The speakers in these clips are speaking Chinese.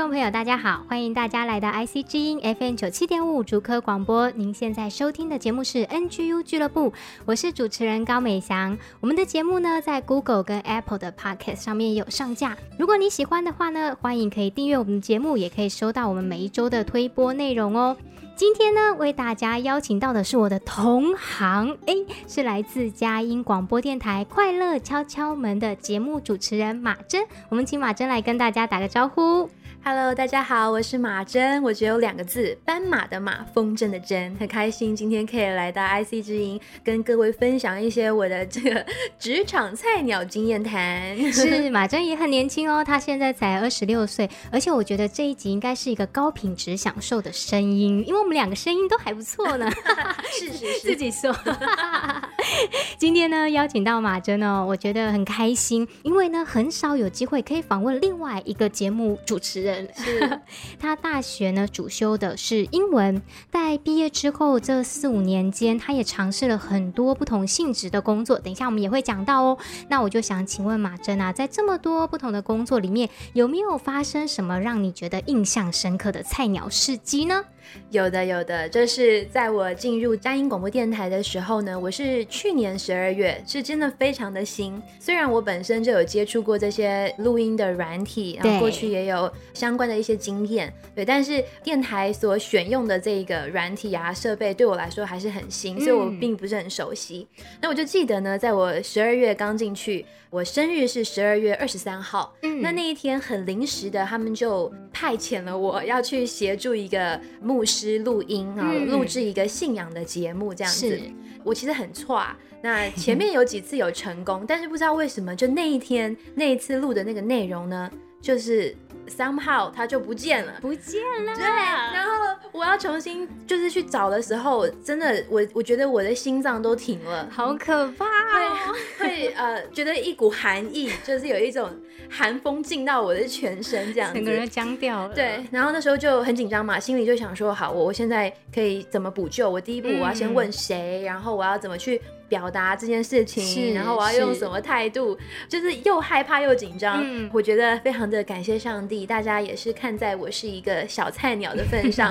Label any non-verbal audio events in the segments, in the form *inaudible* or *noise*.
众朋友，大家好，欢迎大家来到 IC 之音 FM 九七点五竹科广播。您现在收听的节目是 NGU 俱乐部，我是主持人高美祥。我们的节目呢，在 Google 跟 Apple 的 Podcast 上面有上架。如果你喜欢的话呢，欢迎可以订阅我们的节目，也可以收到我们每一周的推播内容哦。今天呢，为大家邀请到的是我的同行，哎，是来自佳音广播电台《快乐敲敲门》的节目主持人马珍。我们请马珍来跟大家打个招呼。Hello，大家好，我是马珍。我只有两个字，斑马的马，风筝的筝。很开心今天可以来到 IC 之音，跟各位分享一些我的这个职场菜鸟经验谈。是马珍也很年轻哦，她现在才二十六岁，而且我觉得这一集应该是一个高品质享受的声音，因为我们两个声音都还不错呢。是 *laughs* 是是，*laughs* 自己说。*laughs* 今天呢，邀请到马珍哦，我觉得很开心，因为呢，很少有机会可以访问另外一个节目主持人。是 *laughs* 他大学呢，主修的是英文，在毕业之后这四五年间，他也尝试了很多不同性质的工作。等一下我们也会讲到哦。那我就想请问马珍啊，在这么多不同的工作里面，有没有发生什么让你觉得印象深刻的菜鸟事迹呢？有的，有的，就是在我进入佳音广播电台的时候呢，我是去年十二月，是真的非常的新。虽然我本身就有接触过这些录音的软体，然后过去也有相关的一些经验，对，但是电台所选用的这个软体啊设备对我来说还是很新，所以我并不是很熟悉。嗯、那我就记得呢，在我十二月刚进去，我生日是十二月二十三号，嗯，那那一天很临时的，他们就派遣了我要去协助一个牧师录音啊，录制一个信仰的节目这样子。我其实很错，那前面有几次有成功，但是不知道为什么，就那一天那一次录的那个内容呢，就是。Somehow 它就不见了，不见了。对，然后我要重新就是去找的时候，真的我我觉得我的心脏都停了，好可怕哦，会会呃觉得一股寒意，就是有一种寒风进到我的全身这样子，整个人僵掉了。对，然后那时候就很紧张嘛，心里就想说，好，我我现在可以怎么补救？我第一步我要先问谁，嗯、然后我要怎么去。表达这件事情，然后我要用什么态度，就是又害怕又紧张。嗯，我觉得非常的感谢上帝，大家也是看在我是一个小菜鸟的份上，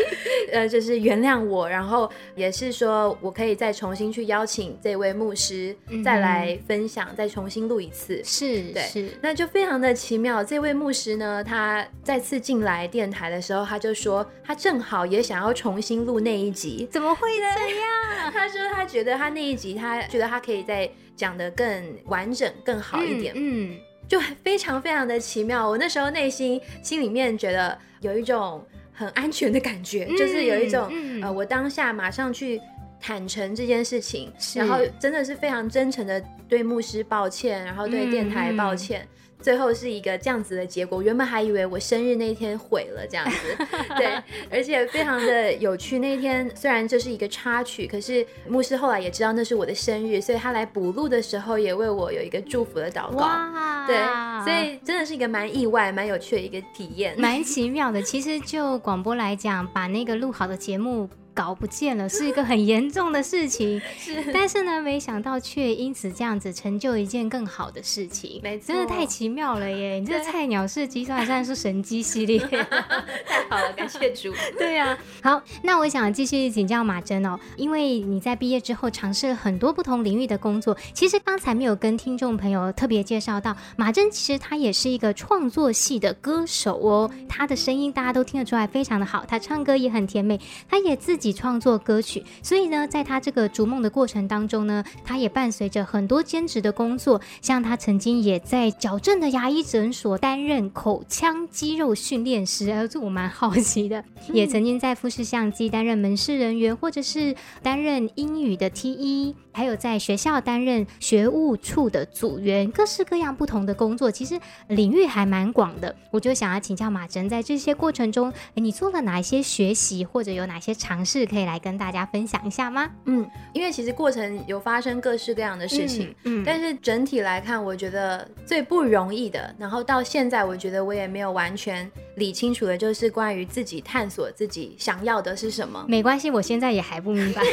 *laughs* 呃，就是原谅我，然后也是说我可以再重新去邀请这位牧师再来分享，嗯、再重新录一次。是，对，是，那就非常的奇妙。这位牧师呢，他再次进来电台的时候，他就说他正好也想要重新录那一集。怎么会这样？他说他觉得他那一。他觉得他可以再讲得更完整、更好一点，嗯，嗯，就非常非常的奇妙。我那时候内心心里面觉得有一种很安全的感觉，嗯、就是有一种、嗯、呃，我当下马上去坦诚这件事情，然后真的是非常真诚的对牧师抱歉，然后对电台抱歉。最后是一个这样子的结果，原本还以为我生日那天毁了这样子，*laughs* 对，而且非常的有趣。那天虽然这是一个插曲，可是牧师后来也知道那是我的生日，所以他来补录的时候也为我有一个祝福的祷告。哇，对，所以真的是一个蛮意外、蛮有趣的一个体验，*laughs* 蛮奇妙的。其实就广播来讲，把那个录好的节目。搞不见了是一个很严重的事情，*laughs* 是，但是呢，没想到却因此这样子成就一件更好的事情，没错，真的太奇妙了耶！*laughs* 你这菜鸟是计算算是神机系列，*laughs* 太好了，感谢主。对啊，好，那我想继续请教马珍哦，因为你在毕业之后尝试了很多不同领域的工作，其实刚才没有跟听众朋友特别介绍到，马珍其实她也是一个创作系的歌手哦，她的声音大家都听得出来非常的好，她唱歌也很甜美，她也自己。己创作歌曲。所以呢，在他这个逐梦的过程当中呢，他也伴随着很多兼职的工作，像他曾经也在矫正的牙医诊所担任口腔肌肉训练师，而这我蛮好奇的，也曾经在富士相机担任门市人员，或者是担任英语的 T1，还有在学校担任学务处的组员，各式各样不同的工作，其实领域还蛮广的。我就想要请教马珍，在这些过程中，你做了哪一些学习，或者有哪些尝试，可以来跟大家分享一下吗？嗯，因为其实过程有发生各式各样的事情，嗯，嗯，但是整体来看，我觉得最不容易的，然后到现在，我觉得我也没有完全理清楚的，就是关于自己探索自己想要的是什么。没关系，我现在也还不明白。*laughs*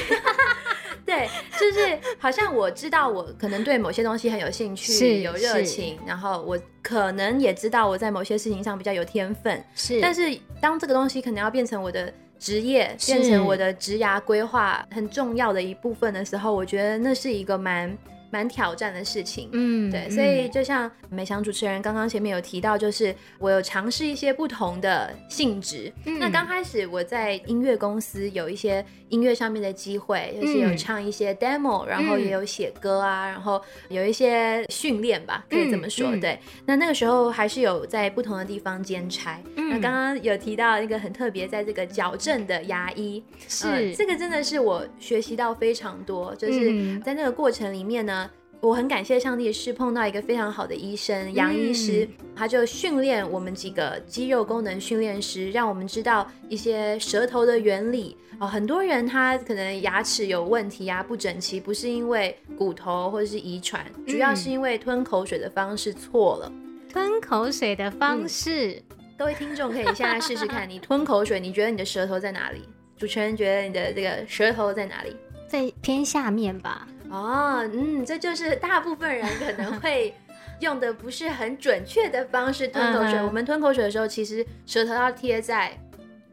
对，就是好像我知道我可能对某些东西很有兴趣，有热情，然后我可能也知道我在某些事情上比较有天分，是。但是当这个东西可能要变成我的职业，变成我的职涯规划很重要的一部分的时候，我觉得那是一个蛮。蛮挑战的事情，嗯，对，所以就像美翔主持人刚刚前面有提到，就是我有尝试一些不同的性质。嗯、那刚开始我在音乐公司有一些音乐上面的机会，就是有唱一些 demo，、嗯、然后也有写歌啊，然后有一些训练吧，可以这么说。嗯、对，那那个时候还是有在不同的地方兼差。嗯、那刚刚有提到一个很特别，在这个矫正的牙医，是、呃、这个真的是我学习到非常多，就是在那个过程里面呢。我很感谢上帝，是碰到一个非常好的医生杨医师，他就训练我们几个肌肉功能训练师，让我们知道一些舌头的原理啊。很多人他可能牙齿有问题啊，不整齐，不是因为骨头或者是遗传，主要是因为吞口水的方式错了。吞口水的方式，嗯、各位听众可以现在试试看，你吞口水，你觉得你的舌头在哪里？主持人觉得你的这个舌头在哪里？在偏下面吧。哦，嗯，这就是大部分人可能会 *laughs* 用的不是很准确的方式吞口水。我们吞口水的时候，其实舌头要贴在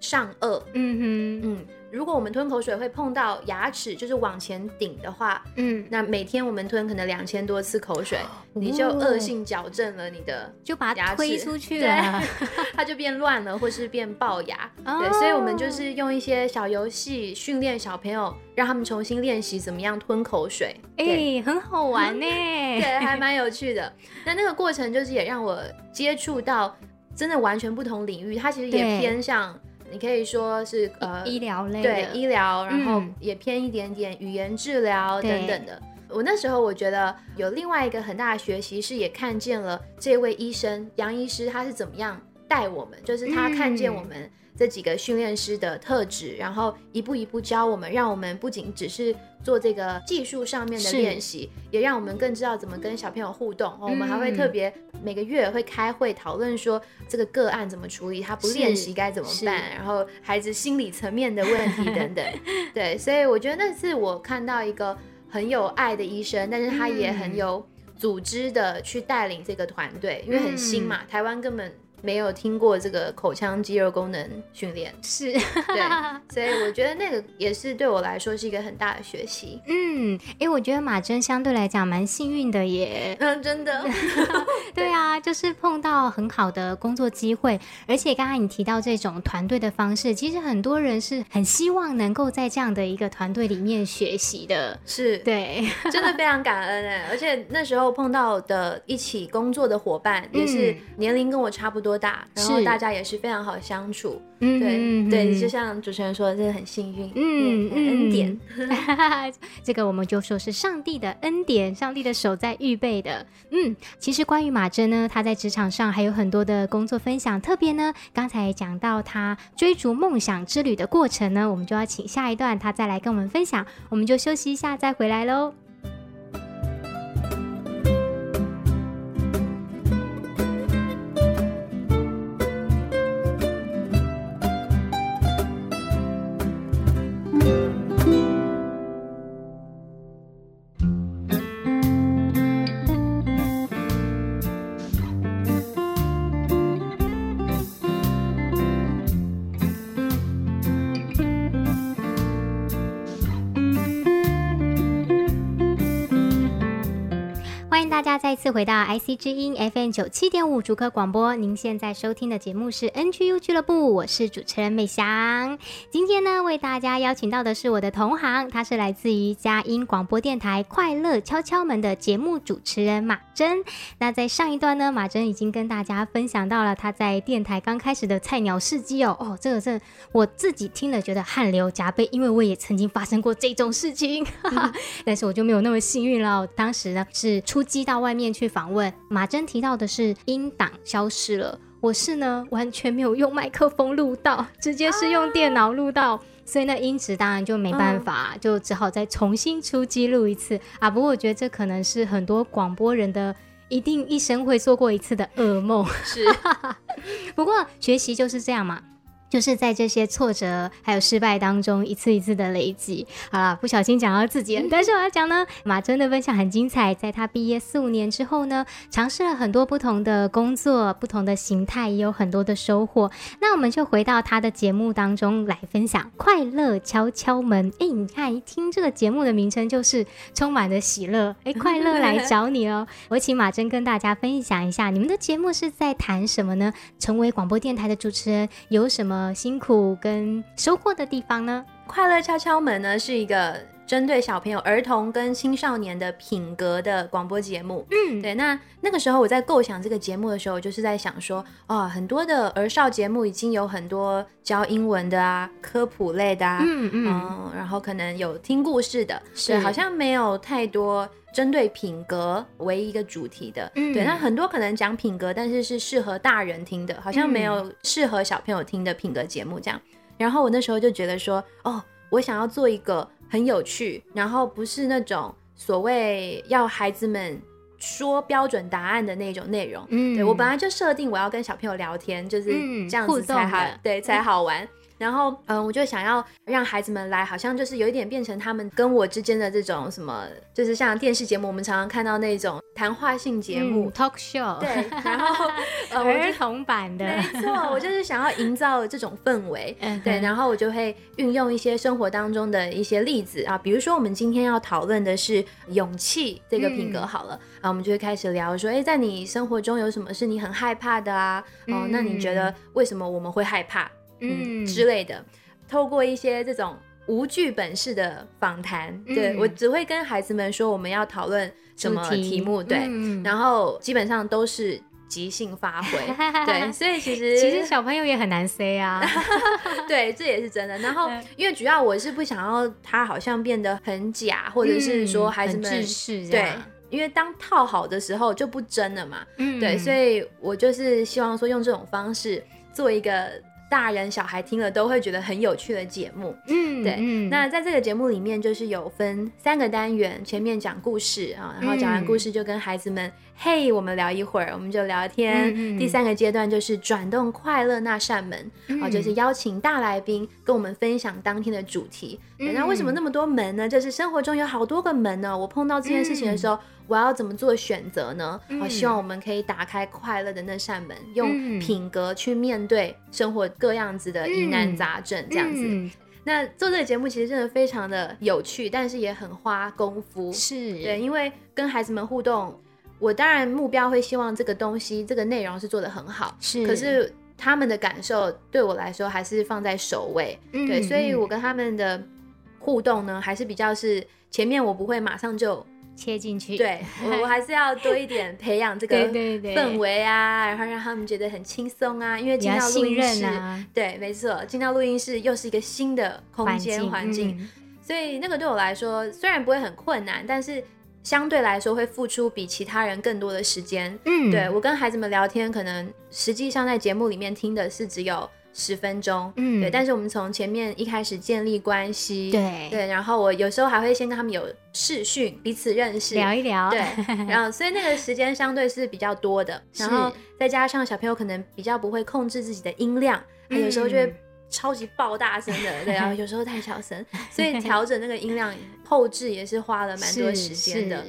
上颚。嗯哼，嗯。如果我们吞口水会碰到牙齿，就是往前顶的话，嗯，那每天我们吞可能两千多次口水，哦、你就恶性矫正了你的牙齿，就把它推出去了，对，*laughs* 它就变乱了，或是变龅牙。哦、对，所以我们就是用一些小游戏训练小朋友，让他们重新练习怎么样吞口水。哎、欸，很好玩呢，*laughs* 对，还蛮有趣的。那那个过程就是也让我接触到真的完全不同领域，它其实也偏向。你可以说是呃医疗类的，对医疗，然后也偏一点点语言治疗等等的。嗯、我那时候我觉得有另外一个很大的学习是，也看见了这位医生杨医师他是怎么样带我们，就是他看见我们这几个训练师的特质，嗯、然后一步一步教我们，让我们不仅只是。做这个技术上面的练习，也让我们更知道怎么跟小朋友互动。嗯、我们还会特别每个月会开会讨论说这个个案怎么处理，他不练习该怎么办，然后孩子心理层面的问题等等。*laughs* 对，所以我觉得那次我看到一个很有爱的医生，但是他也很有组织的去带领这个团队，因为很新嘛，嗯、台湾根本。没有听过这个口腔肌肉功能训练，是对，*laughs* 所以我觉得那个也是对我来说是一个很大的学习。嗯，哎，我觉得马珍相对来讲蛮幸运的耶。嗯，*laughs* 真的。*laughs* 对啊，就是碰到很好的工作机会，而且刚才你提到这种团队的方式，其实很多人是很希望能够在这样的一个团队里面学习的。是，对，真的非常感恩哎。而且那时候碰到的一起工作的伙伴，也是年龄跟我差不多。多大，然后大家也是非常好相处，嗯，对对，就像主持人说的，真的很幸运，嗯，恩典，*laughs* 这个我们就说是上帝的恩典，上帝的手在预备的，嗯，其实关于马珍呢，她在职场上还有很多的工作分享，特别呢，刚才讲到她追逐梦想之旅的过程呢，我们就要请下一段她再来跟我们分享，我们就休息一下再回来喽。回到 IC 之音 FM 九七点五竹科广播。您现在收听的节目是 NGU 俱乐部，我是主持人美翔。今天呢，为大家邀请到的是我的同行，他是来自于佳音广播电台《快乐敲敲门》的节目主持人马珍。那在上一段呢，马珍已经跟大家分享到了他在电台刚开始的菜鸟事迹哦。哦，这个这个、我自己听了觉得汗流浃背，因为我也曾经发生过这种事情，哈 *laughs* 哈但是我就没有那么幸运了。当时呢是出机到外面去访问，马珍提到的是音档消失了，我是呢完全没有用麦克风录到，直接是用电脑录到，啊、所以那音质当然就没办法，嗯、就只好再重新出机录一次啊。不过我觉得这可能是很多广播人的一定一生会做过一次的噩梦。是，*laughs* 不过学习就是这样嘛。就是在这些挫折还有失败当中，一次一次的累积。好了，不小心讲到自己，但是我要讲呢，马真的分享很精彩。在他毕业四五年之后呢，尝试了很多不同的工作，不同的形态，也有很多的收获。那我们就回到他的节目当中来分享《快乐敲敲门》。哎，你看，一听这个节目的名称就是充满了喜乐。哎，快乐来 *laughs* 找你哦！我请马真跟大家分享一下，你们的节目是在谈什么呢？成为广播电台的主持人有什么？辛苦跟收获的地方呢？快乐敲敲门呢，是一个针对小朋友、儿童跟青少年的品格的广播节目。嗯，对。那那个时候我在构想这个节目的时候，就是在想说，哦，很多的儿少节目已经有很多教英文的啊、科普类的啊，嗯嗯，嗯，然后可能有听故事的，是好像没有太多。针对品格为一个主题的，嗯，对，那很多可能讲品格，但是是适合大人听的，好像没有适合小朋友听的品格节目这样。然后我那时候就觉得说，哦，我想要做一个很有趣，然后不是那种所谓要孩子们说标准答案的那种内容。嗯，对，我本来就设定我要跟小朋友聊天，就是这样子才好，嗯，对，才好玩。然后，嗯，我就想要让孩子们来，好像就是有一点变成他们跟我之间的这种什么，就是像电视节目，我们常常看到那种谈话性节目、嗯、talk show，对，然后 *laughs* 呃，儿童版的，没错，我就是想要营造这种氛围，对，然后我就会运用一些生活当中的一些例子啊，比如说我们今天要讨论的是勇气这个品格，好了，啊，我们就会开始聊说，哎，在你生活中有什么是你很害怕的啊？哦，那你觉得为什么我们会害怕？嗯，之类的，透过一些这种无剧本式的访谈，嗯、对，我只会跟孩子们说我们要讨论什么题目，对，嗯、然后基本上都是即兴发挥，*laughs* 对，所以其实其实小朋友也很难 say 啊，*laughs* 对，这也是真的。然后因为主要我是不想要他好像变得很假，或者是说孩子们、嗯、对，因为当套好的时候就不真了嘛，嗯，对，所以我就是希望说用这种方式做一个。大人小孩听了都会觉得很有趣的节目，嗯，对。嗯、那在这个节目里面，就是有分三个单元，前面讲故事啊，然后讲完故事就跟孩子们，嗯、嘿，我们聊一会儿，我们就聊天。嗯、第三个阶段就是转动快乐那扇门，啊、嗯，就是邀请大来宾跟我们分享当天的主题。嗯、那为什么那么多门呢？就是生活中有好多个门呢。我碰到这件事情的时候。嗯我要怎么做选择呢？我、嗯、希望我们可以打开快乐的那扇门，嗯、用品格去面对生活各样子的疑难杂症，这样子。那做这个节目其实真的非常的有趣，但是也很花功夫。是对，因为跟孩子们互动，我当然目标会希望这个东西、这个内容是做得很好。是，可是他们的感受对我来说还是放在首位。嗯、对，所以我跟他们的互动呢，还是比较是前面我不会马上就。切进去，对，我我还是要多一点 *laughs* 培养这个氛围啊，然后让他们觉得很轻松啊。因为进到录音室，啊、对，没错，进到录音室又是一个新的空间环境，嗯、所以那个对我来说虽然不会很困难，但是相对来说会付出比其他人更多的时间。嗯，对，我跟孩子们聊天，可能实际上在节目里面听的是只有。十分钟，嗯，对，但是我们从前面一开始建立关系，对。对，然后我有时候还会先跟他们有视讯，彼此认识，聊一聊，对，*laughs* 然后所以那个时间相对是比较多的，然后再加上小朋友可能比较不会控制自己的音量，他有时候就会超级爆大声的，对，*laughs* 啊有时候太小声，所以 *laughs* 调整那个音量后置也是花了蛮多时间的。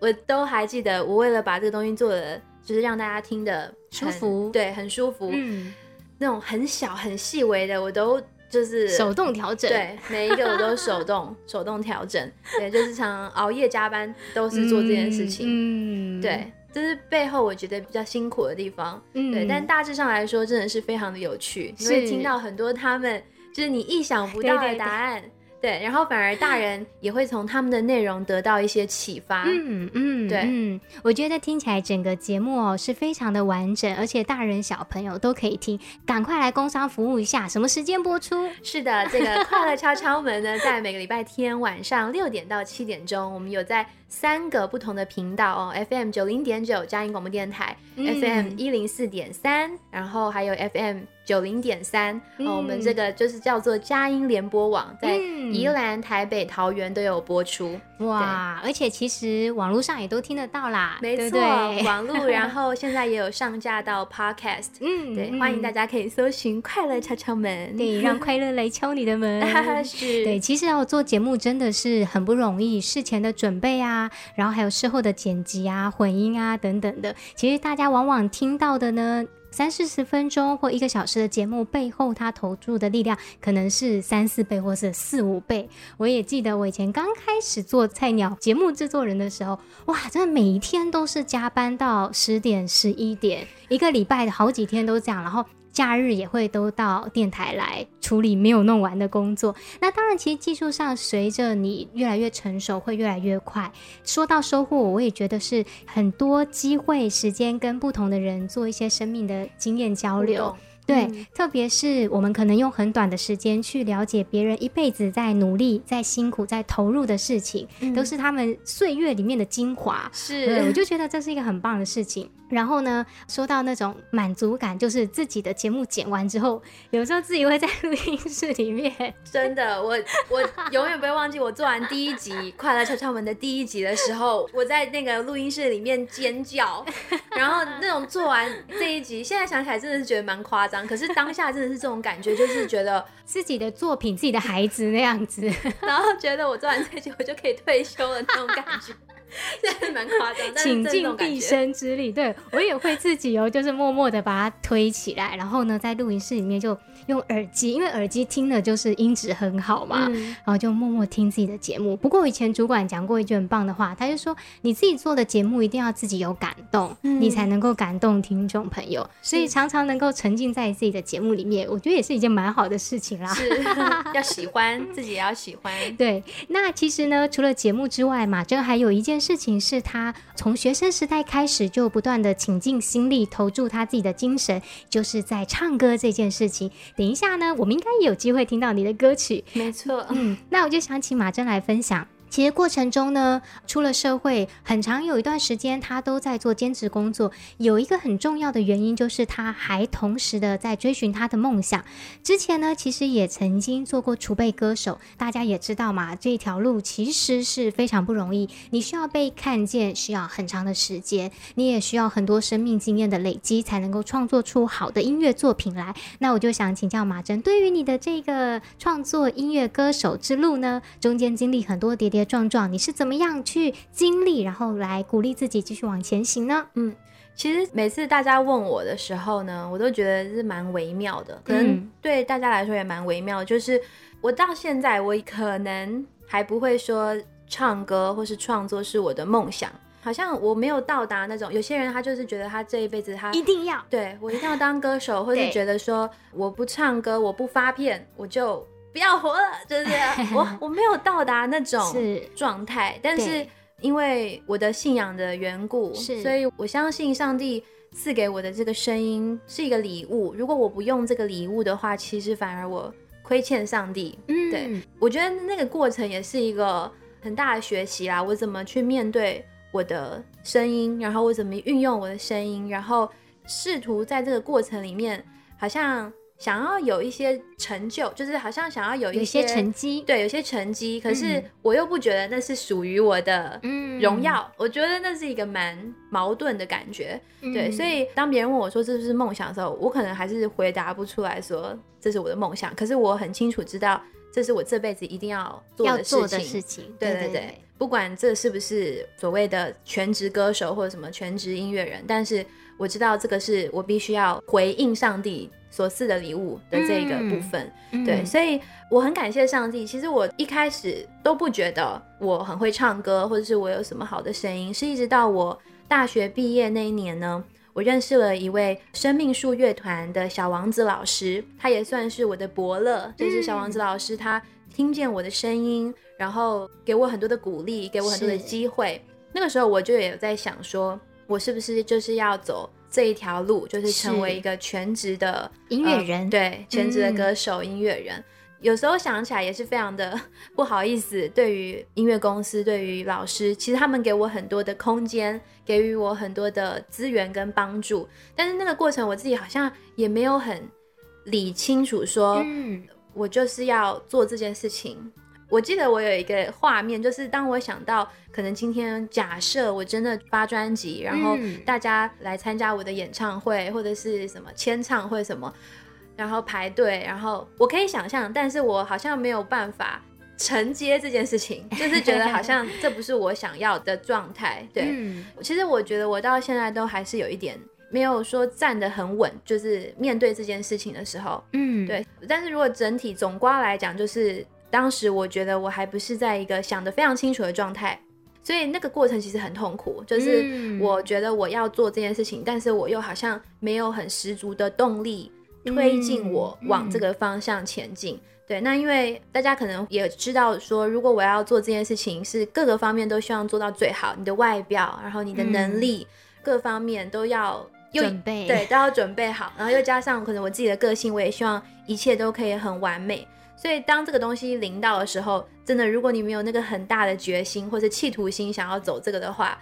我都还记得，我为了把这个东西做的，就是让大家听的舒服，对，很舒服，嗯。那种很小很细微的，我都就就是手动调整，对，每一个我都手动 *laughs* 手动调整，对，就是常熬夜加班都是做这件事情，嗯，对，这是背后我觉得比较辛苦的地方，嗯，对，但大致上来说真的是非常的有趣，你会听到很多他们就是你意想不到的答案。对。对对对，然后反而大人也会从他们的内容得到一些启发。嗯嗯，对，嗯，我觉得听起来整个节目哦是非常的完整，而且大人小朋友都可以听。赶快来工商服务一下，什么时间播出？*laughs* 是的，这个快乐敲敲门呢，在每个礼拜天晚上六点到七点钟，我们有在三个不同的频道哦，FM 九零点九佳音广播电台、嗯、，FM 一零四点三，然后还有 FM。九零点三，我们这个就是叫做佳音联播网，在宜兰、台北、桃园都有播出。哇，而且其实网络上也都听得到啦，没错，*laughs* 网络，然后现在也有上架到 Podcast。*laughs* 嗯，对，欢迎大家可以搜寻“快乐敲敲门 *laughs* ”，对，让快乐来敲你的门。是，对，其实要做节目真的是很不容易，事前的准备啊，然后还有事后的剪辑啊、混音啊等等的，其实大家往往听到的呢。三四十分钟或一个小时的节目背后，他投注的力量可能是三四倍或是四五倍。我也记得我以前刚开始做菜鸟节目制作人的时候，哇，真的每一天都是加班到十点、十一点，一个礼拜好几天都这样，然后。假日也会都到电台来处理没有弄完的工作。那当然，其实技术上随着你越来越成熟，会越来越快。说到收获，我也觉得是很多机会、时间跟不同的人做一些生命的经验交流。对，嗯、特别是我们可能用很短的时间去了解别人一辈子在努力、在辛苦、在投入的事情，嗯、都是他们岁月里面的精华。是，对，我就觉得这是一个很棒的事情。然后呢，说到那种满足感，就是自己的节目剪完之后，有时候自己会在录音室里面，*laughs* 真的，我我永远不会忘记，我做完第一集《快乐敲敲门》的第一集的时候，我在那个录音室里面尖叫，然后那种做完这一集，现在想起来真的是觉得蛮夸张。可是当下真的是这种感觉，就是觉得 *laughs* 自己的作品、自己的孩子那样子，*laughs* 然后觉得我做完这些我就可以退休了那种感觉。这是蛮夸张，倾尽毕生之力，对，我也会自己哦，就是默默的把它推起来，然后呢，在录音室里面就用耳机，因为耳机听的就是音质很好嘛，嗯、然后就默默听自己的节目。不过我以前主管讲过一句很棒的话，他就说你自己做的节目一定要自己有感动，嗯、你才能够感动听众朋友。所以常常能够沉浸在自己的节目里面，我觉得也是一件蛮好的事情啦。是 *laughs* 要喜欢自己也要喜欢。对，那其实呢，除了节目之外，马珍还有一件事情是他从学生时代开始就不断的倾尽心力，投注他自己的精神，就是在唱歌这件事情。等一下呢，我们应该也有机会听到你的歌曲。没错，嗯，那我就想请马珍来分享。其实过程中呢，出了社会很长有一段时间，他都在做兼职工作。有一个很重要的原因，就是他还同时的在追寻他的梦想。之前呢，其实也曾经做过储备歌手。大家也知道嘛，这条路其实是非常不容易。你需要被看见，需要很长的时间，你也需要很多生命经验的累积，才能够创作出好的音乐作品来。那我就想请教马珍，对于你的这个创作音乐歌手之路呢，中间经历很多跌跌撞撞，你是怎么样去经历，然后来鼓励自己继续往前行呢？嗯，其实每次大家问我的时候呢，我都觉得是蛮微妙的，可能对大家来说也蛮微妙。就是我到现在，我可能还不会说唱歌或是创作是我的梦想，好像我没有到达那种。有些人他就是觉得他这一辈子他一定要对我一定要当歌手，或是觉得说我不唱歌，我不发片，我就。不要活了，就是我 *laughs* 我没有到达那种状态，是但是因为我的信仰的缘故，所以我相信上帝赐给我的这个声音是一个礼物。如果我不用这个礼物的话，其实反而我亏欠上帝。嗯，对，我觉得那个过程也是一个很大的学习啦。我怎么去面对我的声音，然后我怎么运用我的声音，然后试图在这个过程里面，好像。想要有一些成就，就是好像想要有一些，有些成绩，对，有些成绩。可是我又不觉得那是属于我的荣耀，嗯、我觉得那是一个蛮矛盾的感觉。嗯、对，所以当别人问我说这是不是梦想的时候，我可能还是回答不出来说这是我的梦想。可是我很清楚知道，这是我这辈子一定要做的事情。要做的事情。对对对，对对对，不管这是不是所谓的全职歌手或者什么全职音乐人，但是。我知道这个是我必须要回应上帝所赐的礼物的这个部分。嗯、对，所以我很感谢上帝。其实我一开始都不觉得我很会唱歌，或者是我有什么好的声音，是一直到我大学毕业那一年呢，我认识了一位生命树乐团的小王子老师，他也算是我的伯乐。就是小王子老师，他听见我的声音，然后给我很多的鼓励，给我很多的机会。那个时候我就也有在想说，我是不是就是要走这一条路，就是成为一个全职的音乐人？呃、对，全职的歌手、嗯、音乐人。有时候想起来也是非常的不好意思。对于音乐公司，对于老师，其实他们给我很多的空间，给予我很多的资源跟帮助。但是那个过程，我自己好像也没有很理清楚，说我就是要做这件事情。我记得我有一个画面，就是当我想到可能今天假设我真的发专辑，然后大家来参加我的演唱会或者是什么签唱会什么，然后排队，然后我可以想象，但是我好像没有办法承接这件事情，*laughs* 就是觉得好像这不是我想要的状态。对，其实我觉得我到现在都还是有一点没有说站得很稳，就是面对这件事情的时候，嗯，对。但是如果整体总瓜来讲，就是。当时我觉得我还不是在一个想得非常清楚的状态，所以那个过程其实很痛苦。就是我觉得我要做这件事情，嗯、但是我又好像没有很十足的动力推进我往这个方向前进。嗯嗯、对，那因为大家可能也知道说，如果我要做这件事情，是各个方面都希望做到最好，你的外表，然后你的能力，嗯、各方面都要准备，对，都要准备好，然后又加上可能我自己的个性，我也希望一切都可以很完美。所以，当这个东西临到的时候，真的，如果你没有那个很大的决心或者企图心，想要走这个的话，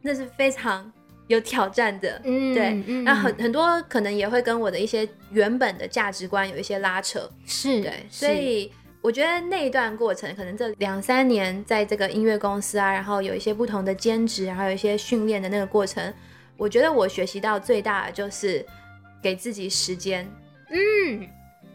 那是非常有挑战的。嗯，对。嗯、那很很多可能也会跟我的一些原本的价值观有一些拉扯。是，对。所以，我觉得那一段过程，可能这两三年在这个音乐公司啊，然后有一些不同的兼职，然后有一些训练的那个过程，我觉得我学习到最大的就是给自己时间。嗯。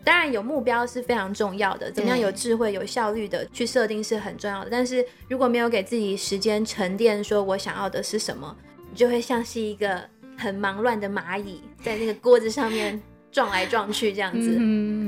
当然有目标是非常重要的，怎么样有智慧、有效率的去设定是很重要的。但是如果没有给自己时间沉淀，说我想要的是什么，你就会像是一个很忙乱的蚂蚁，在那个锅子上面 *laughs* 撞来撞去这样子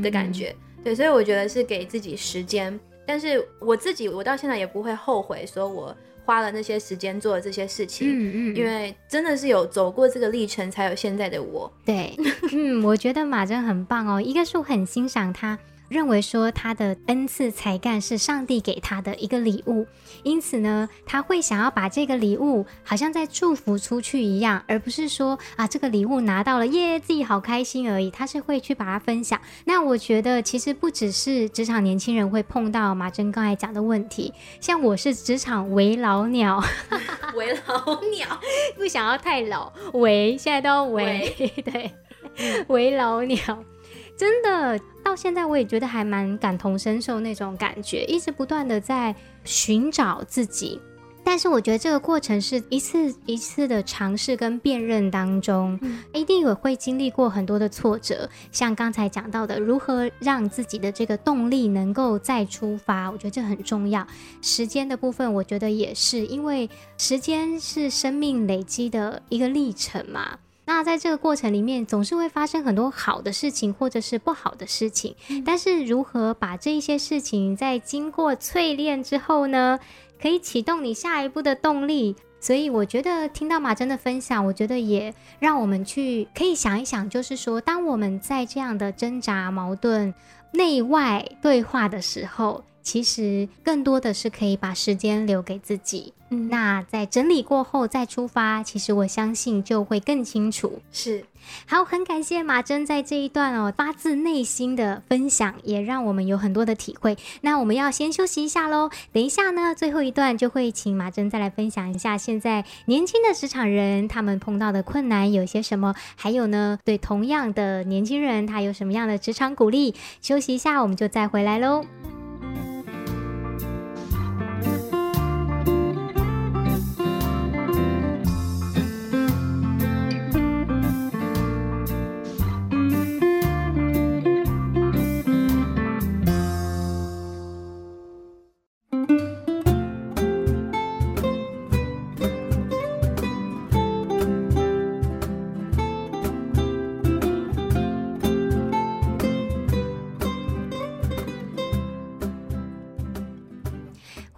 的感觉。对，所以我觉得是给自己时间。但是我自己，我到现在也不会后悔，说我。花了那些时间做了这些事情，嗯嗯，因为真的是有走过这个历程，才有现在的我。对，嗯，我觉得马珍很棒哦。一个是我很欣赏他。认为说他的恩赐才干是上帝给他的一个礼物，因此呢，他会想要把这个礼物好像在祝福出去一样，而不是说啊这个礼物拿到了耶自己好开心而已。他是会去把它分享。那我觉得其实不只是职场年轻人会碰到马珍刚才讲的问题，像我是职场为老鸟，为老鸟 *laughs* 不想要太老，为现在都要为，*laughs* 对，为老鸟。真的，到现在我也觉得还蛮感同身受那种感觉，一直不断的在寻找自己。但是我觉得这个过程是一次一次的尝试跟辨认当中，嗯、一定也会经历过很多的挫折。像刚才讲到的，如何让自己的这个动力能够再出发，我觉得这很重要。时间的部分，我觉得也是，因为时间是生命累积的一个历程嘛。那在这个过程里面，总是会发生很多好的事情，或者是不好的事情。嗯、但是如何把这一些事情在经过淬炼之后呢，可以启动你下一步的动力？所以我觉得听到马珍的分享，我觉得也让我们去可以想一想，就是说，当我们在这样的挣扎、矛盾、内外对话的时候。其实更多的是可以把时间留给自己，嗯，那在整理过后再出发，其实我相信就会更清楚。是，好，很感谢马珍在这一段哦发自内心的分享，也让我们有很多的体会。那我们要先休息一下喽，等一下呢，最后一段就会请马珍再来分享一下现在年轻的职场人他们碰到的困难有些什么，还有呢，对同样的年轻人他有什么样的职场鼓励。休息一下，我们就再回来喽。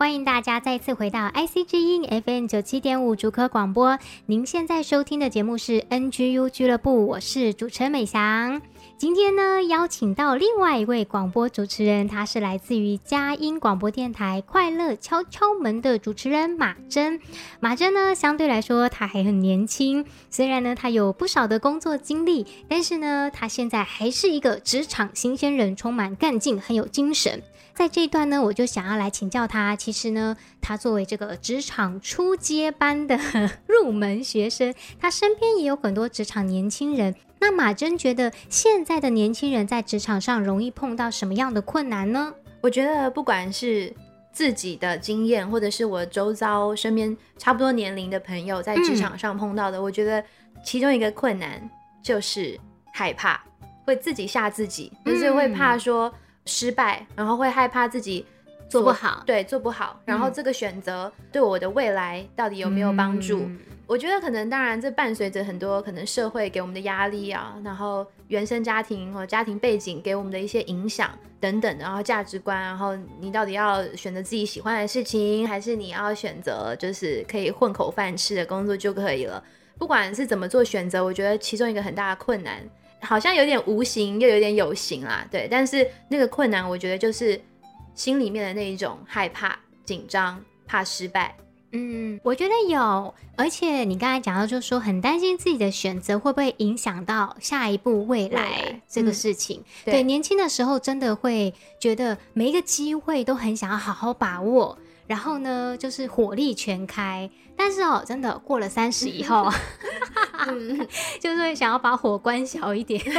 欢迎大家再次回到 IC 之音 FM 九七点五竹科广播。您现在收听的节目是 NGU 俱乐部，我是主持人美翔。今天呢，邀请到另外一位广播主持人，他是来自于佳音广播电台《快乐敲敲门》的主持人马珍。马珍呢，相对来说他还很年轻，虽然呢他有不少的工作经历，但是呢，他现在还是一个职场新鲜人，充满干劲，很有精神。在这一段呢，我就想要来请教他。其实呢，他作为这个职场初阶班的 *laughs* 入门学生，他身边也有很多职场年轻人。那马珍觉得，现在的年轻人在职场上容易碰到什么样的困难呢？我觉得，不管是自己的经验，或者是我周遭身边差不多年龄的朋友在职场上碰到的，嗯、我觉得其中一个困难就是害怕，会自己吓自己，就是会怕说。失败，然后会害怕自己做，不好，对，做不好。然后这个选择对我的未来到底有没有帮助？嗯、我觉得可能，当然这伴随着很多可能社会给我们的压力啊，然后原生家庭和家庭背景给我们的一些影响等等的，然后价值观，然后你到底要选择自己喜欢的事情，还是你要选择就是可以混口饭吃的工作就可以了？不管是怎么做选择，我觉得其中一个很大的困难。好像有点无形，又有点有形啦，对。但是那个困难，我觉得就是心里面的那一种害怕、紧张、怕失败。嗯，我觉得有。而且你刚才讲到，就是说很担心自己的选择会不会影响到下一步未来这个事情。嗯、对，对，年轻的时候真的会觉得每一个机会都很想要好好把握。然后呢，就是火力全开，但是哦，真的过了三十以后，嗯、*laughs* 就是会想要把火关小一点。是，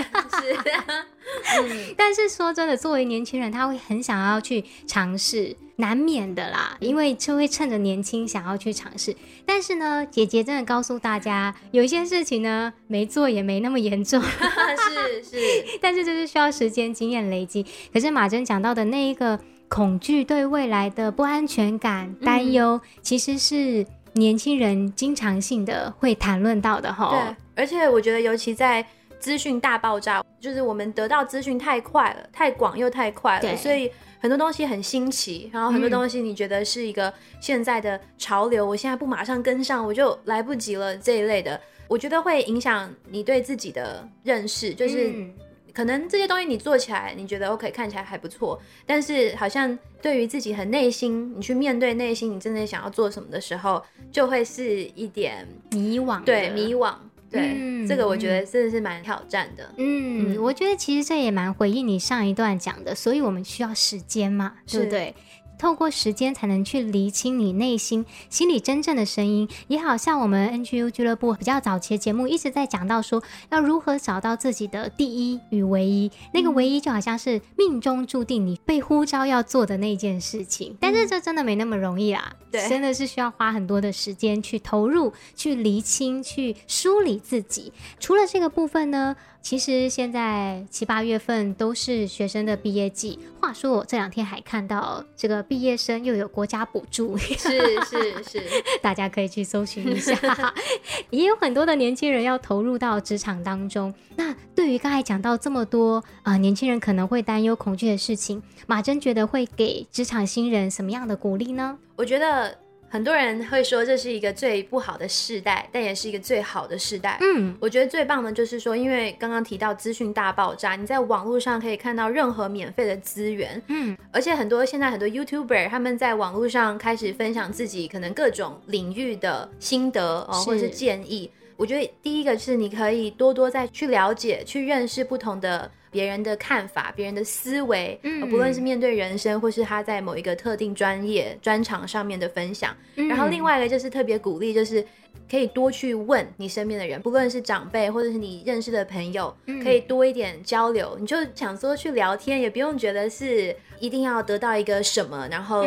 嗯、但是说真的，作为年轻人，他会很想要去尝试，难免的啦，因为就会趁着年轻想要去尝试。但是呢，姐姐真的告诉大家，有一些事情呢，没做也没那么严重。是 *laughs* 是，*laughs* 但是就是需要时间经验累积。可是马珍讲到的那一个。恐惧对未来的不安全感、担忧，嗯、其实是年轻人经常性的会谈论到的哈。对，而且我觉得，尤其在资讯大爆炸，就是我们得到资讯太快了，太广又太快了，对所以很多东西很新奇，然后很多东西你觉得是一个现在的潮流，嗯、我现在不马上跟上，我就来不及了这一类的，我觉得会影响你对自己的认识，就是。嗯可能这些东西你做起来，你觉得 OK，看起来还不错，但是好像对于自己很内心，你去面对内心，你真的想要做什么的时候，就会是一点迷惘。对，迷惘。对，嗯、这个我觉得真的是蛮挑战的。嗯，嗯，我觉得其实这也蛮回应你上一段讲的，所以我们需要时间嘛，是对不对？透过时间才能去厘清你内心心里真正的声音，也好像我们 NGU 俱乐部比较早期的节目一直在讲到说，要如何找到自己的第一与唯一。那个唯一就好像是命中注定你被呼召要做的那件事情，但是这真的没那么容易啦，对，真的是需要花很多的时间去投入、去厘清、去梳理自己。除了这个部分呢，其实现在七八月份都是学生的毕业季。话说我这两天还看到这个毕业生又有国家补助，是是是，*laughs* 大家可以去搜寻一下。*laughs* 也有很多的年轻人要投入到职场当中。那对于刚才讲到这么多啊、呃，年轻人可能会担忧恐惧的事情，马珍觉得会给职场新人什么样的鼓励呢？我觉得。很多人会说这是一个最不好的世代，但也是一个最好的世代。嗯，我觉得最棒的就是说，因为刚刚提到资讯大爆炸，你在网络上可以看到任何免费的资源。嗯，而且很多现在很多 YouTuber 他们在网络上开始分享自己可能各种领域的心得哦，或者是建议。我觉得第一个是你可以多多再去了解、去认识不同的。别人的看法，别人的思维，嗯，不论是面对人生，或是他在某一个特定专业专长上面的分享。嗯，然后另外一个就是特别鼓励，就是可以多去问你身边的人，不论是长辈或者是你认识的朋友，可以多一点交流。你就想说去聊天，也不用觉得是一定要得到一个什么，然后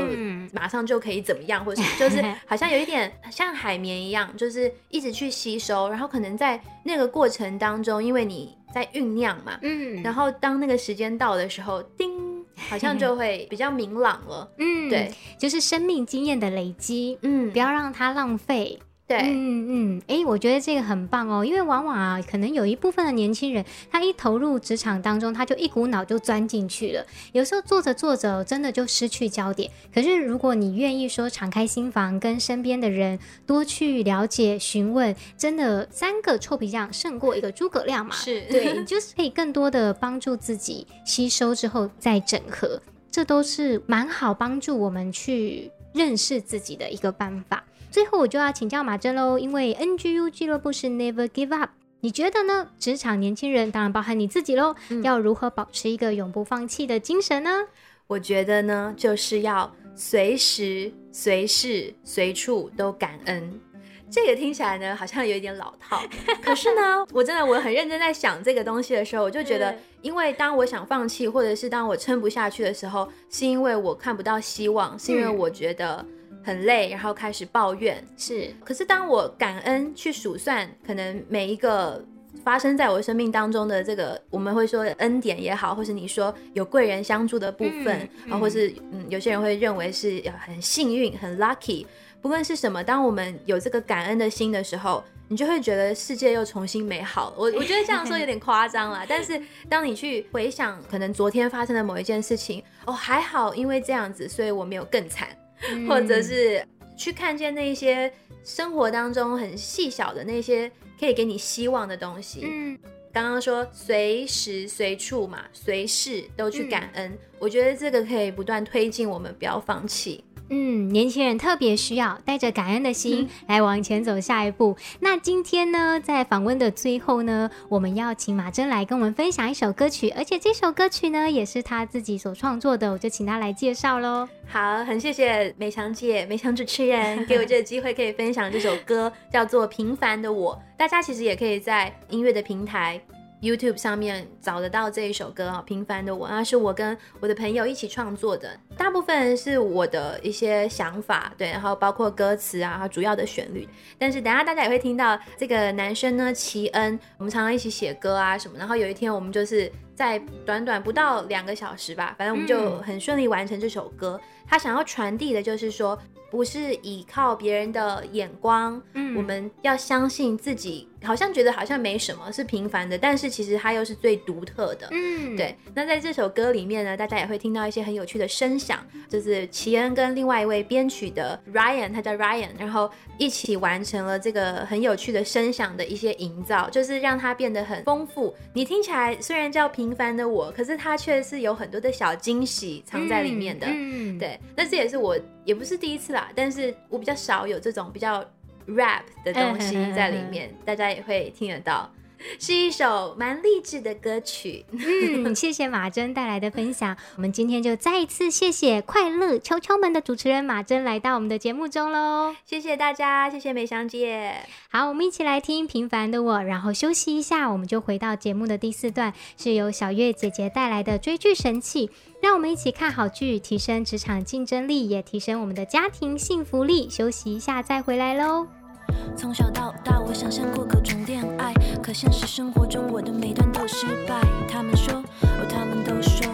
马上就可以怎么样，或是 *laughs* 就是好像有一点像海绵一样，就是一直去吸收，然后可能在那个过程当中，因为你。在酝酿嘛，嗯，然后当那个时间到的时候，叮，好像就会比较明朗了，嗯，对，就是生命经验的累积，嗯，不要让它浪费，对，嗯嗯，哎、欸，我觉得这个很棒哦，因为往往啊，可能有一部分的年轻人，他一投入职场当中，他就一股脑就钻进去了。有时候做着做着，真的就失去焦点。可是如果你愿意说敞开心房，跟身边的人多去了解、询问，真的三个臭皮匠胜过一个诸葛亮嘛？是对，*laughs* 就是可以更多的帮助自己吸收之后再整合，这都是蛮好帮助我们去认识自己的一个办法。最后我就要请教马珍喽，因为 NGU 俱乐部是 Never Give Up，你觉得呢？职场年轻人，当然包含你自己喽，嗯、要如何保持一个永不放弃的精神呢？我觉得呢，就是要随时、随事、随处都感恩。这个听起来呢，好像有一点老套，*laughs* 可是呢，我真的我很认真在想这个东西的时候，我就觉得，因为当我想放弃，或者是当我撑不下去的时候，是因为我看不到希望，是因为我觉得。很累，然后开始抱怨。是，可是当我感恩去数算，可能每一个发生在我生命当中的这个，我们会说恩典也好，或是你说有贵人相助的部分，啊、或是嗯，有些人会认为是很幸运、很 lucky。不论是什么，当我们有这个感恩的心的时候，你就会觉得世界又重新美好了。我我觉得这样说有点夸张啦，但是当你去回想，可能昨天发生的某一件事情，哦，还好，因为这样子，所以我没有更惨。或者是去看见那些生活当中很细小的那些可以给你希望的东西。嗯，刚刚说随时随处嘛，随事都去感恩，我觉得这个可以不断推进我们，不要放弃。嗯，年轻人特别需要带着感恩的心来往前走下一步。嗯、那今天呢，在访问的最后呢，我们要请马珍来跟我们分享一首歌曲，而且这首歌曲呢，也是他自己所创作的，我就请他来介绍喽。好，很谢谢美强姐、美强主持人给我这个机会，可以分享这首歌，叫做《平凡的我》。大家其实也可以在音乐的平台。YouTube 上面找得到这一首歌啊，《平凡的我》，那是我跟我的朋友一起创作的，大部分是我的一些想法，对，然后包括歌词啊，主要的旋律。但是等下大家也会听到这个男生呢，齐恩，我们常常一起写歌啊什么。然后有一天我们就是在短短不到两个小时吧，反正我们就很顺利完成这首歌。嗯、他想要传递的就是说，不是依靠别人的眼光，嗯，我们要相信自己。好像觉得好像没什么，是平凡的，但是其实它又是最独特的。嗯，对。那在这首歌里面呢，大家也会听到一些很有趣的声响，就是齐恩跟另外一位编曲的 Ryan，他叫 Ryan，然后一起完成了这个很有趣的声响的一些营造，就是让它变得很丰富。你听起来虽然叫平凡的我，可是它却是有很多的小惊喜藏在里面的。嗯，对。那这也是我也不是第一次啦，但是我比较少有这种比较。rap 的东西在里面，大家也会听得到，是一首蛮励志的歌曲。*laughs* 嗯，谢谢马珍带来的分享。我们今天就再一次谢谢快乐敲敲门的主持人马珍来到我们的节目中喽。谢谢大家，谢谢美香姐。好，我们一起来听《平凡的我》，然后休息一下，我们就回到节目的第四段，是由小月姐姐带来的追剧神器。让我们一起看好剧，提升职场竞争力，也提升我们的家庭幸福力。休息一下再回来喽。从小到大，我想象过各种恋爱，可现实生活中，我的每段都失败。他们说，哦，他们都说，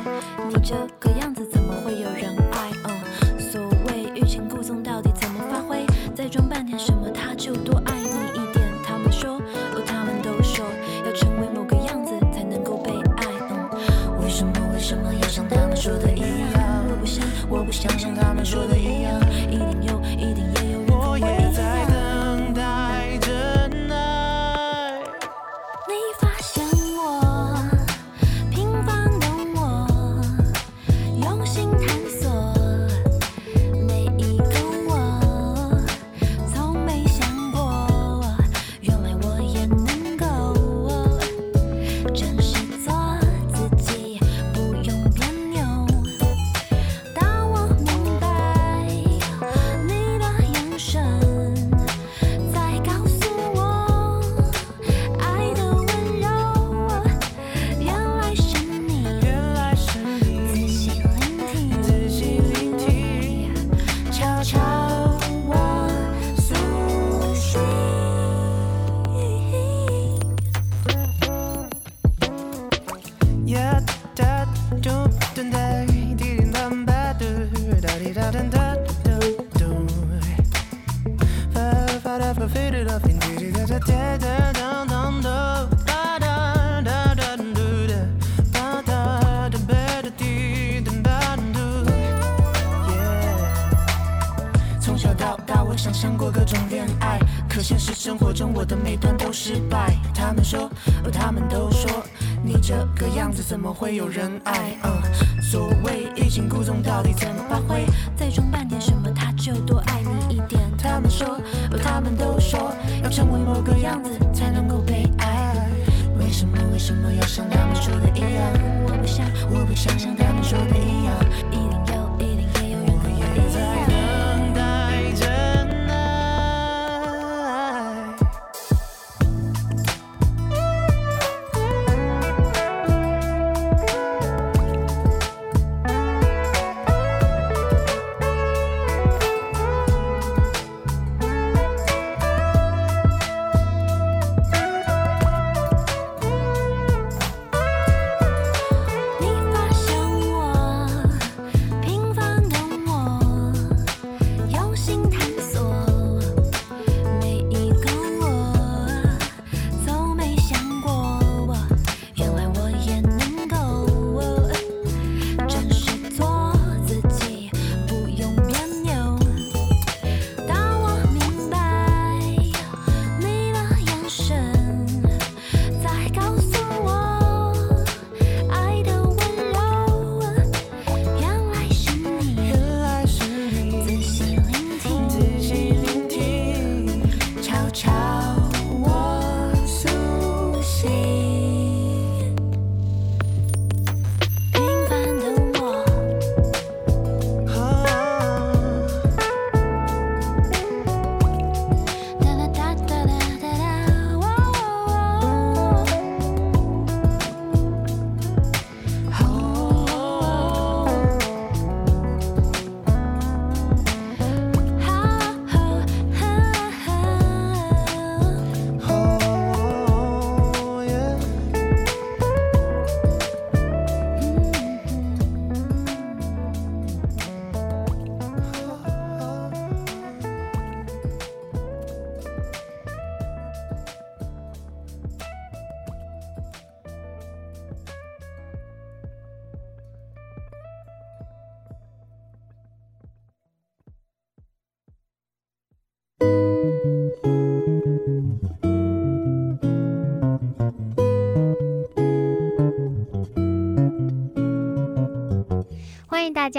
你这个样子怎么会有人爱？嗯，所谓欲擒故纵，到底怎么发挥？再装半天什么，他就多爱你一点。他们说，哦，他们都说，要成为某个样子才能够被爱。嗯，为什么为什么要像他们说的一样？我不想，我不想像他们说的一样，从小到大，我想象过各种恋爱，可现实生活中我的每段都失败。他们说，他们都说，你这个样子怎么会有人爱？所谓欲擒故纵，到底怎么发挥？再装扮。样子才能够被爱。为什么？为什么要像他们说的一样？我不想，我不想像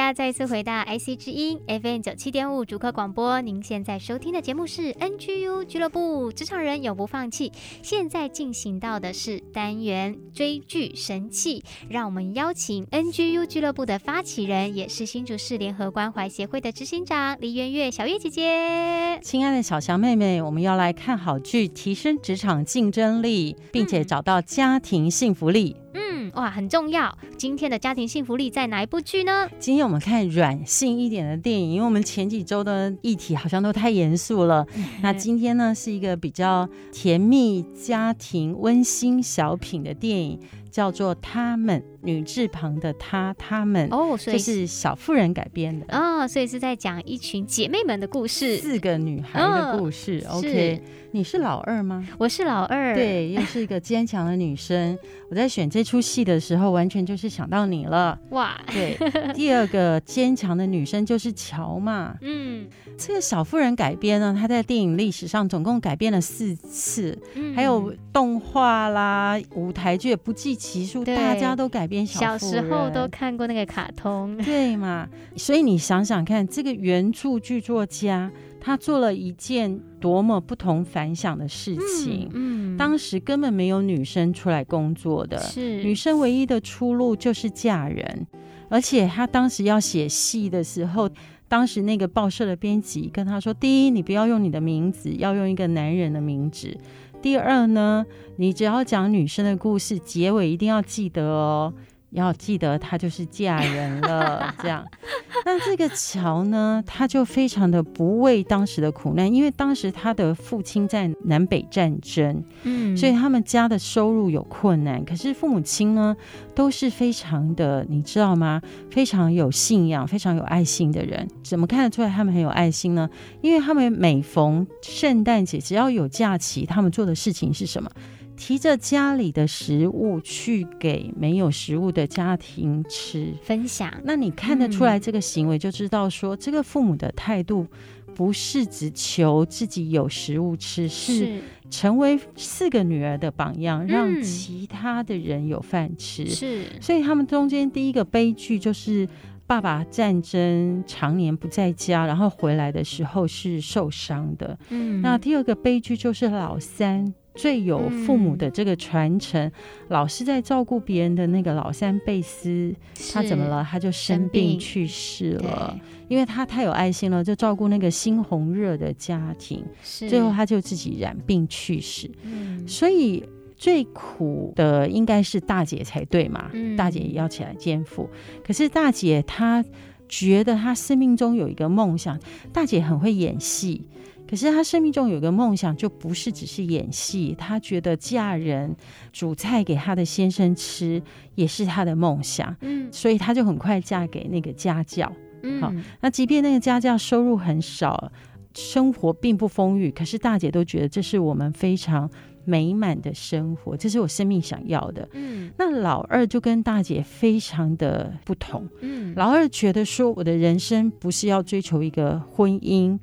家再次回到 IC 之音 FM 九七点五主客广播，您现在收听的节目是 NGU 俱乐部，职场人永不放弃。现在进行到的是单元追剧神器，让我们邀请 NGU 俱乐部的发起人，也是新竹市联合关怀协会的执行长黎媛月小月姐姐。亲爱的小翔妹妹，我们要来看好剧，提升职场竞争力，并且找到家庭幸福力。嗯，哇，很重要。今天的家庭幸福力在哪一部剧呢？今天我们看软性一点的电影，因为我们前几周的议题好像都太严肃了。那今天呢，是一个比较甜蜜家庭温馨小品的电影。叫做他们，女字旁的她，她们哦，所以是小妇人改编的哦，所以是在讲一群姐妹们的故事，四个女孩的故事。哦、OK，你是老二吗？我是老二，对，又是一个坚强的女生。*laughs* 我在选这出戏的时候，完全就是想到你了。哇，对，第二个坚强的女生就是乔嘛。*laughs* 嗯，这个小妇人改编呢，她在电影历史上总共改编了四次，嗯、还有动画啦、舞台剧也不计大家都改编小。小时候都看过那个卡通，*laughs* 对嘛？所以你想想看，这个原著剧作家他做了一件多么不同凡响的事情。嗯，嗯，当时根本没有女生出来工作的，是女生唯一的出路就是嫁人。而且他当时要写戏的时候，当时那个报社的编辑跟他说：第一，你不要用你的名字，要用一个男人的名字。第二呢，你只要讲女生的故事，结尾一定要记得哦。要记得，她就是嫁人了。*laughs* 这样，那这个乔呢，他就非常的不畏当时的苦难，因为当时他的父亲在南北战争，嗯，所以他们家的收入有困难。可是父母亲呢，都是非常的，你知道吗？非常有信仰、非常有爱心的人。怎么看得出来他们很有爱心呢？因为他们每逢圣诞节，只要有假期，他们做的事情是什么？提着家里的食物去给没有食物的家庭吃，分享。那你看得出来这个行为，就知道说这个父母的态度不是只求自己有食物吃，是成为四个女儿的榜样，让其他的人有饭吃。是，所以他们中间第一个悲剧就是爸爸战争常年不在家，然后回来的时候是受伤的。嗯，那第二个悲剧就是老三。最有父母的这个传承，嗯、老是在照顾别人的那个老三贝斯，他怎么了？他就生病去世了，因为他太有爱心了，就照顾那个猩红热的家庭，最后他就自己染病去世。嗯、所以最苦的应该是大姐才对嘛，嗯、大姐也要起来肩负。可是大姐她觉得她生命中有一个梦想，大姐很会演戏。可是她生命中有个梦想，就不是只是演戏。她觉得嫁人煮菜给她的先生吃也是她的梦想。嗯，所以她就很快嫁给那个家教。嗯，好，那即便那个家教收入很少，生活并不丰裕，可是大姐都觉得这是我们非常美满的生活，这是我生命想要的。嗯，那老二就跟大姐非常的不同。嗯，老二觉得说，我的人生不是要追求一个婚姻。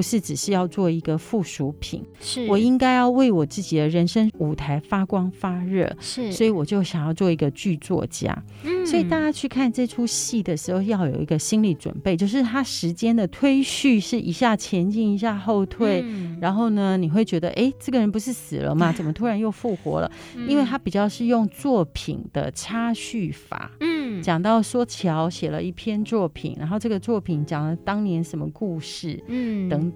不是只是要做一个附属品，是我应该要为我自己的人生舞台发光发热，是，所以我就想要做一个剧作家。嗯，所以大家去看这出戏的时候，要有一个心理准备，就是它时间的推序是一下前进，一下后退，嗯，然后呢，你会觉得，哎，这个人不是死了吗？*laughs* 怎么突然又复活了？嗯，因为他比较是用作品的插叙法，嗯，讲到说乔写了一篇作品，然后这个作品讲了当年什么故事，嗯，等。等，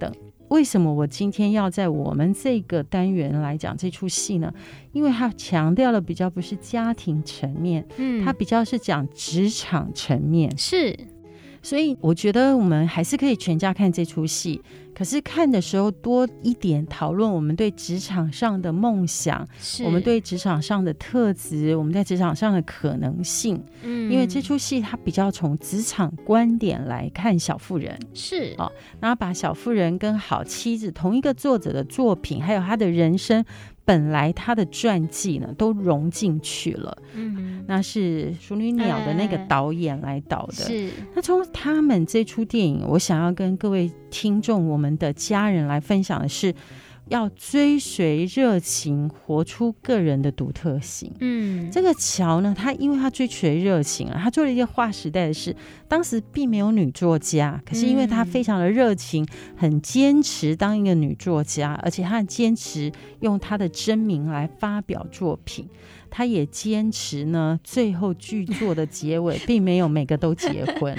为什么我今天要在我们这个单元来讲这出戏呢？因为它强调的比较不是家庭层面，嗯，它比较是讲职场层面，是，所以我觉得我们还是可以全家看这出戏。可是看的时候多一点讨论我们对职场上的梦想，是我们对职场上的特质，我们在职场上的可能性。嗯，因为这出戏它比较从职场观点来看小妇人，是哦，然后把小妇人跟好妻子同一个作者的作品，还有他的人生。本来他的传记呢都融进去了，嗯，那是《熟女鸟》的那个导演来导的。是，那从他们这出电影，我想要跟各位听众、我们的家人来分享的是。要追随热情，活出个人的独特性。嗯，这个乔呢，他因为他追随热情啊，他做了一件划时代的事。当时并没有女作家，可是因为他非常的热情，很坚持当一个女作家，而且他很坚持用他的真名来发表作品。他也坚持呢，最后剧作的结尾 *laughs* 并没有每个都结婚。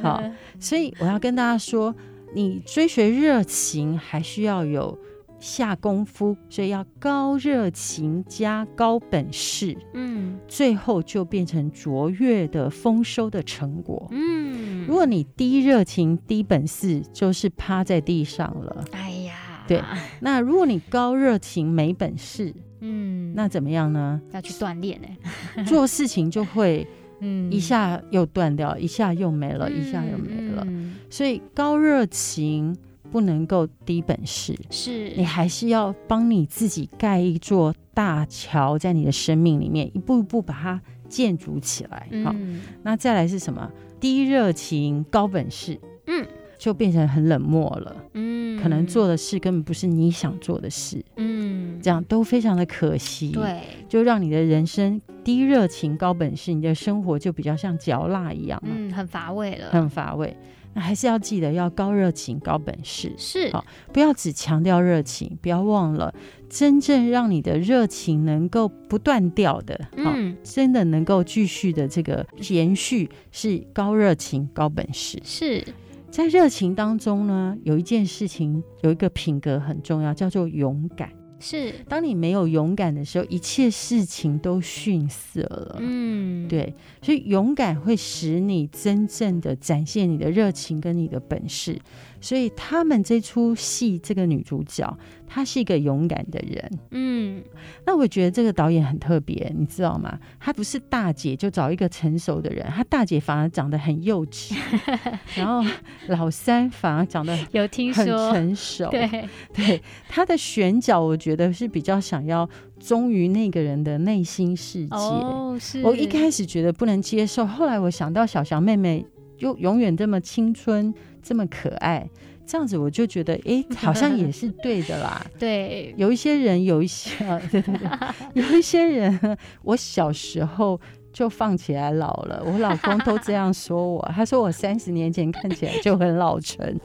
好，所以我要跟大家说，你追随热情还需要有。下功夫，所以要高热情加高本事，嗯，最后就变成卓越的丰收的成果，嗯。如果你低热情低本事，就是趴在地上了。哎呀，对。那如果你高热情没本事，嗯，那怎么样呢？要去锻炼呢，*laughs* 做事情就会，嗯，一下又断掉，一下又没了，一下又没了。所以高热情。不能够低本事，是你还是要帮你自己盖一座大桥，在你的生命里面一步一步把它建筑起来。好，嗯，那再来是什么？低热情高本事，嗯，就变成很冷漠了。嗯，可能做的事根本不是你想做的事。嗯，这样都非常的可惜。对，就让你的人生低热情高本事，你的生活就比较像嚼蜡一样，嗯，很乏味了，很乏味。那还是要记得要高热情、高本事，是好，不要只强调热情，不要忘了真正让你的热情能够不断掉的，嗯，真的能够继续的这个延续是高热情、高本事。是在热情当中呢，有一件事情，有一个品格很重要，叫做勇敢。是，当你没有勇敢的时候，一切事情都逊色了。嗯，对，所以勇敢会使你真正的展现你的热情跟你的本事。所以他们这出戏，这个女主角。她是一个勇敢的人，嗯，那我觉得这个导演很特别，你知道吗？她不是大姐就找一个成熟的人，她大姐反而长得很幼稚，*laughs* 然后老三反而长得有听说很成熟，对对，她的选角我觉得是比较想要忠于那个人的内心世界。哦，是我一开始觉得不能接受，后来我想到小翔妹妹又永远这么青春，这么可爱。这样子我就觉得，哎、欸，*laughs* 好像也是对的啦。*laughs* 对，有一些人，有一些，*laughs* 对对对，有一些人，我小时候。就放起来老了，我老公都这样说我，他说我三十年前看起来就很老成，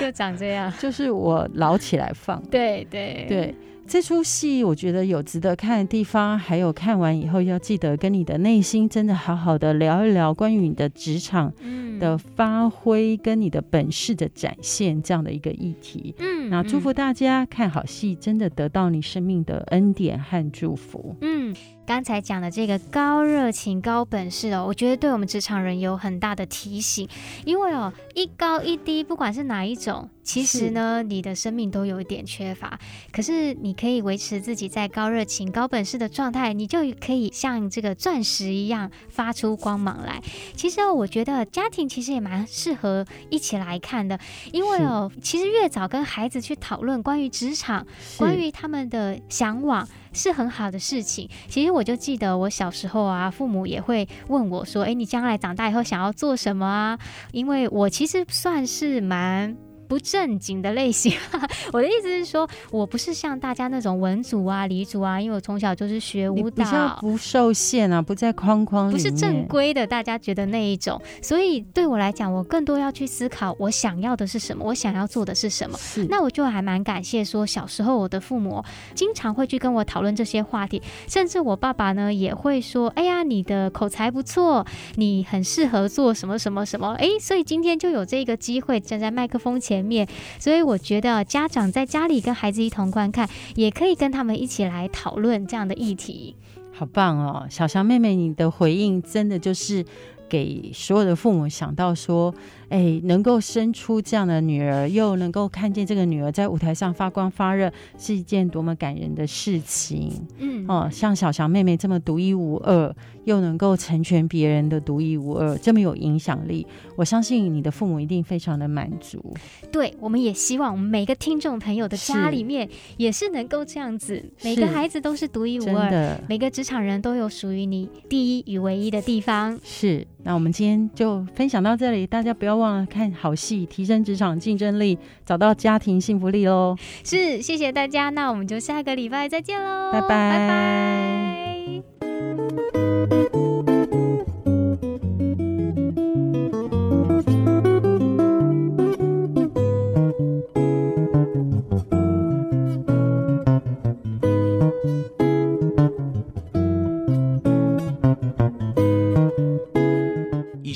就长这样，就是我老起来放。对对对，这出戏我觉得有值得看的地方，还有看完以后要记得跟你的内心真的好好的聊一聊关于你的职场的发挥跟你的本事的展现这样的一个议题。嗯，那祝福大家看好戏，真的得到你生命的恩典和祝福。嗯。刚才讲的这个高热情、高本事哦，我觉得对我们职场人有很大的提醒，因为哦，一高一低，不管是哪一种，其实呢，你的生命都有一点缺乏。可是你可以维持自己在高热情、高本事的状态，你就可以像这个钻石一样发出光芒来。其实哦，我觉得家庭其实也蛮适合一起来看的，因为哦，其实越早跟孩子去讨论关于职场、关于他们的向往。是很好的事情。其实我就记得我小时候啊，父母也会问我说：“诶，你将来长大以后想要做什么啊？”因为我其实算是蛮。不正经的类型，*laughs* 我的意思是说，我不是像大家那种文组啊、理组啊，因为我从小就是学舞蹈，比较不受限啊，不在框框里，不是正规的，大家觉得那一种。所以对我来讲，我更多要去思考我想要的是什么，我想要做的是什么。是那我就还蛮感谢说，小时候我的父母经常会去跟我讨论这些话题，甚至我爸爸呢也会说：“哎呀，你的口才不错，你很适合做什么什么什么。”哎，所以今天就有这个机会站在麦克风前面。所以我觉得家长在家里跟孩子一同观看，也可以跟他们一起来讨论这样的议题。好棒哦，小翔妹妹，你的回应真的就是给所有的父母想到说。哎，能够生出这样的女儿，又能够看见这个女儿在舞台上发光发热，是一件多么感人的事情。嗯，哦，像小翔妹妹这么独一无二，又能够成全别人的独一无二，这么有影响力，我相信你的父母一定非常的满足。对，我们也希望我们每个听众朋友的家里面也是能够这样子，每个孩子都是独一无二，的每个职场人都有属于你第一与唯一的地方。是，那我们今天就分享到这里，大家不要忘了看好戏，提升职场竞争力，找到家庭幸福力喽！是，谢谢大家，那我们就下个礼拜再见喽！拜拜拜拜。